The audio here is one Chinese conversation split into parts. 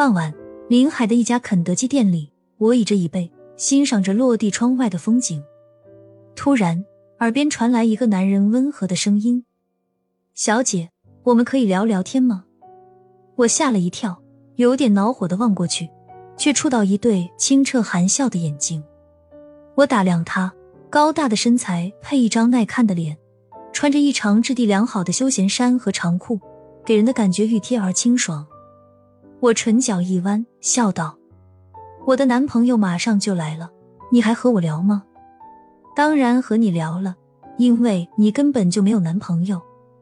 傍晚，临海的一家肯德基店里，我倚着椅背，欣赏着落地窗外的风景。突然，耳边传来一个男人温和的声音：“小姐，我们可以聊聊天吗？”我吓了一跳，有点恼火的望过去，却触到一对清澈含笑的眼睛。我打量他，高大的身材配一张耐看的脸，穿着一长质地良好的休闲衫和长裤，给人的感觉熨帖而清爽。我唇角一弯，笑道：“我的男朋友马上就来了，你还和我聊吗？”“当然和你聊了，因为你根本就没有男朋友。”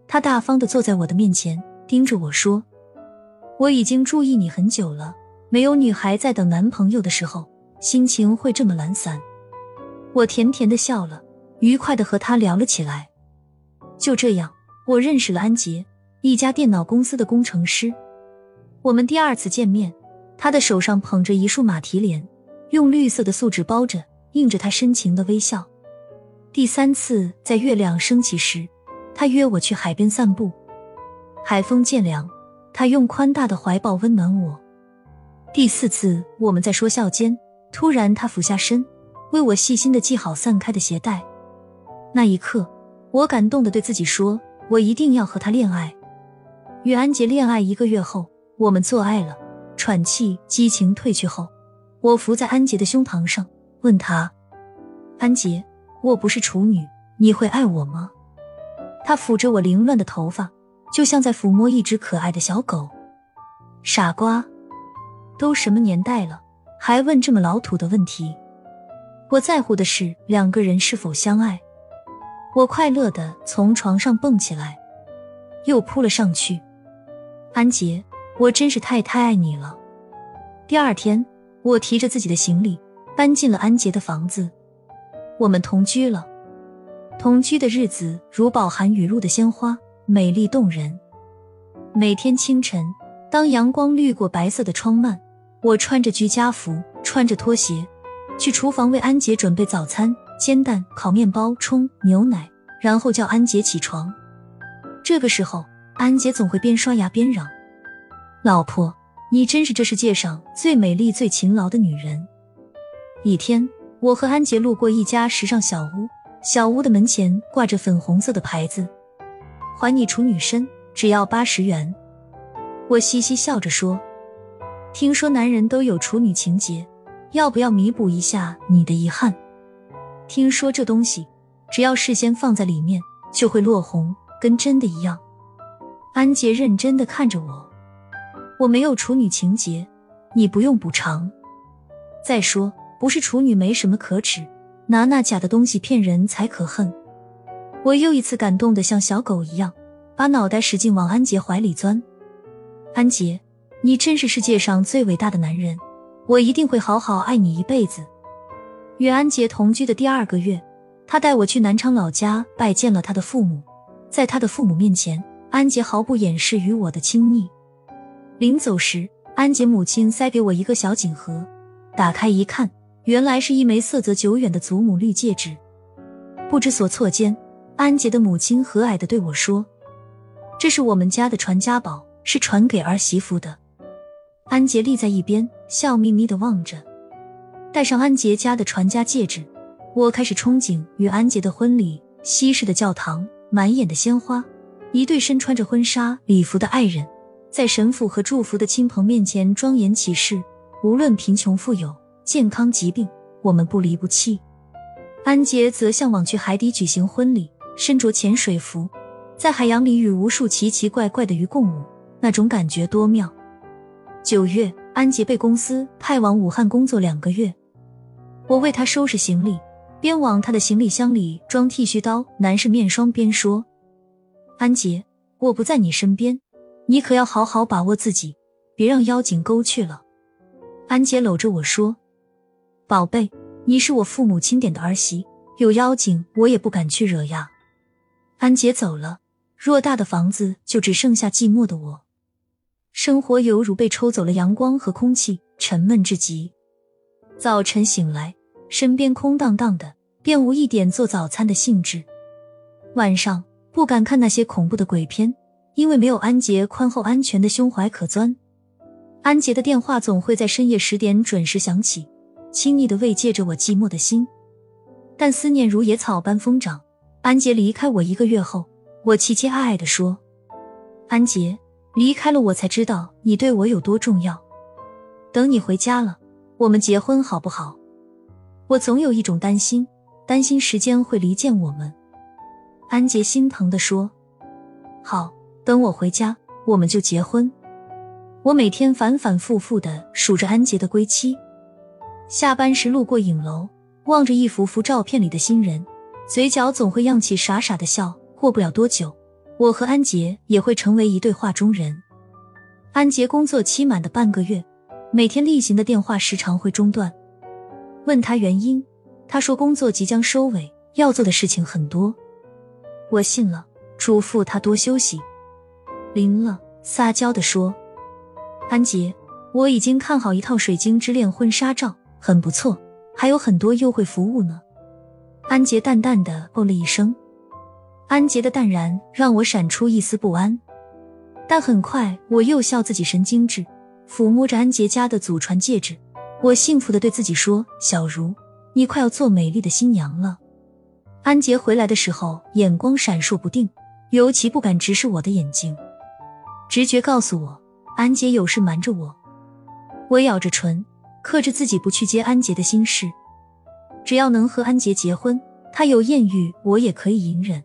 他大方的坐在我的面前，盯着我说：“我已经注意你很久了，没有女孩在等男朋友的时候，心情会这么懒散。”我甜甜的笑了，愉快的和他聊了起来。就这样，我认识了安杰，一家电脑公司的工程师。我们第二次见面，他的手上捧着一束马蹄莲，用绿色的素纸包着，映着他深情的微笑。第三次在月亮升起时，他约我去海边散步，海风渐凉，他用宽大的怀抱温暖我。第四次我们在说笑间，突然他俯下身，为我细心的系好散开的鞋带。那一刻，我感动的对自己说：“我一定要和他恋爱。”与安杰恋爱一个月后。我们做爱了，喘气，激情褪去后，我伏在安杰的胸膛上，问他：“安杰，我不是处女，你会爱我吗？”他抚着我凌乱的头发，就像在抚摸一只可爱的小狗。傻瓜，都什么年代了，还问这么老土的问题？我在乎的是两个人是否相爱。我快乐的从床上蹦起来，又扑了上去。安杰。我真是太太爱你了。第二天，我提着自己的行李搬进了安杰的房子，我们同居了。同居的日子如饱含雨露的鲜花，美丽动人。每天清晨，当阳光滤过白色的窗幔，我穿着居家服，穿着拖鞋，去厨房为安杰准备早餐：煎蛋、烤面包、冲牛奶，然后叫安杰起床。这个时候，安杰总会边刷牙边嚷。老婆，你真是这世界上最美丽、最勤劳的女人。一天，我和安杰路过一家时尚小屋，小屋的门前挂着粉红色的牌子，“还你处女身，只要八十元。”我嘻嘻笑着说：“听说男人都有处女情节，要不要弥补一下你的遗憾？听说这东西只要事先放在里面就会落红，跟真的一样。”安杰认真的看着我。我没有处女情节，你不用补偿。再说，不是处女没什么可耻，拿那假的东西骗人才可恨。我又一次感动的像小狗一样，把脑袋使劲往安杰怀里钻。安杰，你真是世界上最伟大的男人，我一定会好好爱你一辈子。与安杰同居的第二个月，他带我去南昌老家拜见了他的父母，在他的父母面前，安杰毫不掩饰与我的亲昵。临走时，安杰母亲塞给我一个小锦盒，打开一看，原来是一枚色泽久远的祖母绿戒指。不知所措间，安杰的母亲和蔼的对我说：“这是我们家的传家宝，是传给儿媳妇的。”安杰立在一边，笑眯眯的望着。戴上安杰家的传家戒指，我开始憧憬与安杰的婚礼。西式的教堂，满眼的鲜花，一对身穿着婚纱礼服的爱人。在神父和祝福的亲朋面前庄严起誓，无论贫穷富有、健康疾病，我们不离不弃。安杰则向往去海底举行婚礼，身着潜水服，在海洋里与无数奇奇怪怪的鱼共舞，那种感觉多妙。九月，安杰被公司派往武汉工作两个月，我为他收拾行李，边往他的行李箱里装剃须刀、男士面霜，边说：“安杰，我不在你身边。”你可要好好把握自己，别让妖精勾去了。安杰搂着我说：“宝贝，你是我父母亲点的儿媳，有妖精我也不敢去惹呀。”安杰走了，偌大的房子就只剩下寂寞的我，生活犹如被抽走了阳光和空气，沉闷至极。早晨醒来，身边空荡荡的，便无一点做早餐的兴致。晚上不敢看那些恐怖的鬼片。因为没有安杰宽厚安全的胸怀可钻，安杰的电话总会在深夜十点准时响起，亲昵的慰藉着我寂寞的心。但思念如野草般疯长。安杰离开我一个月后，我凄凄爱爱的说：“安杰离开了我，才知道你对我有多重要。等你回家了，我们结婚好不好？”我总有一种担心，担心时间会离间我们。安杰心疼的说：“好，等我回家，我们就结婚。”我每天反反复复的数着安杰的归期。下班时路过影楼，望着一幅幅照片里的新人，嘴角总会漾起傻傻的笑。过不了多久，我和安杰也会成为一对画中人。安杰工作期满的半个月，每天例行的电话时常会中断。问他原因，他说工作即将收尾，要做的事情很多。我信了，嘱咐他多休息。临了，撒娇的说。安杰，我已经看好一套水晶之恋婚纱照，很不错，还有很多优惠服务呢。安杰淡淡的哦了一声。安杰的淡然让我闪出一丝不安，但很快我又笑自己神经质，抚摸着安杰家的祖传戒指，我幸福的对自己说：“小茹，你快要做美丽的新娘了。”安杰回来的时候，眼光闪烁不定，尤其不敢直视我的眼睛，直觉告诉我。安杰有事瞒着我，我咬着唇，克制自己不去接安杰的心事。只要能和安杰结婚，他有艳遇，我也可以隐忍。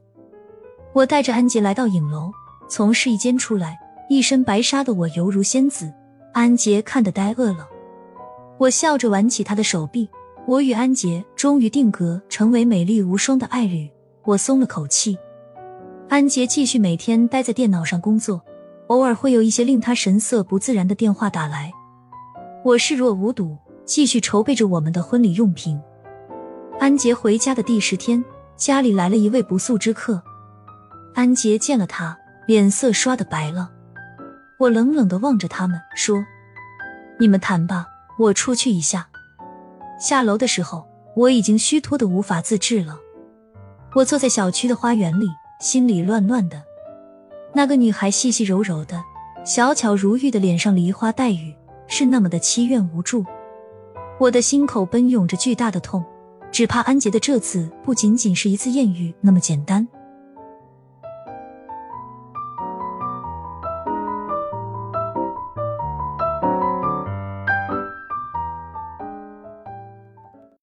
我带着安杰来到影楼，从试衣间出来，一身白纱的我犹如仙子。安杰看得呆饿了，我笑着挽起他的手臂。我与安杰终于定格，成为美丽无双的爱侣。我松了口气。安杰继续每天待在电脑上工作。偶尔会有一些令他神色不自然的电话打来，我视若无睹，继续筹备着我们的婚礼用品。安杰回家的第十天，家里来了一位不速之客。安杰见了他，脸色刷的白了。我冷冷的望着他们，说：“你们谈吧，我出去一下。”下楼的时候，我已经虚脱的无法自制了。我坐在小区的花园里，心里乱乱的。那个女孩细细柔柔的，小巧如玉的脸上梨花带雨，是那么的凄怨无助。我的心口奔涌着巨大的痛，只怕安杰的这次不仅仅是一次艳遇那么简单。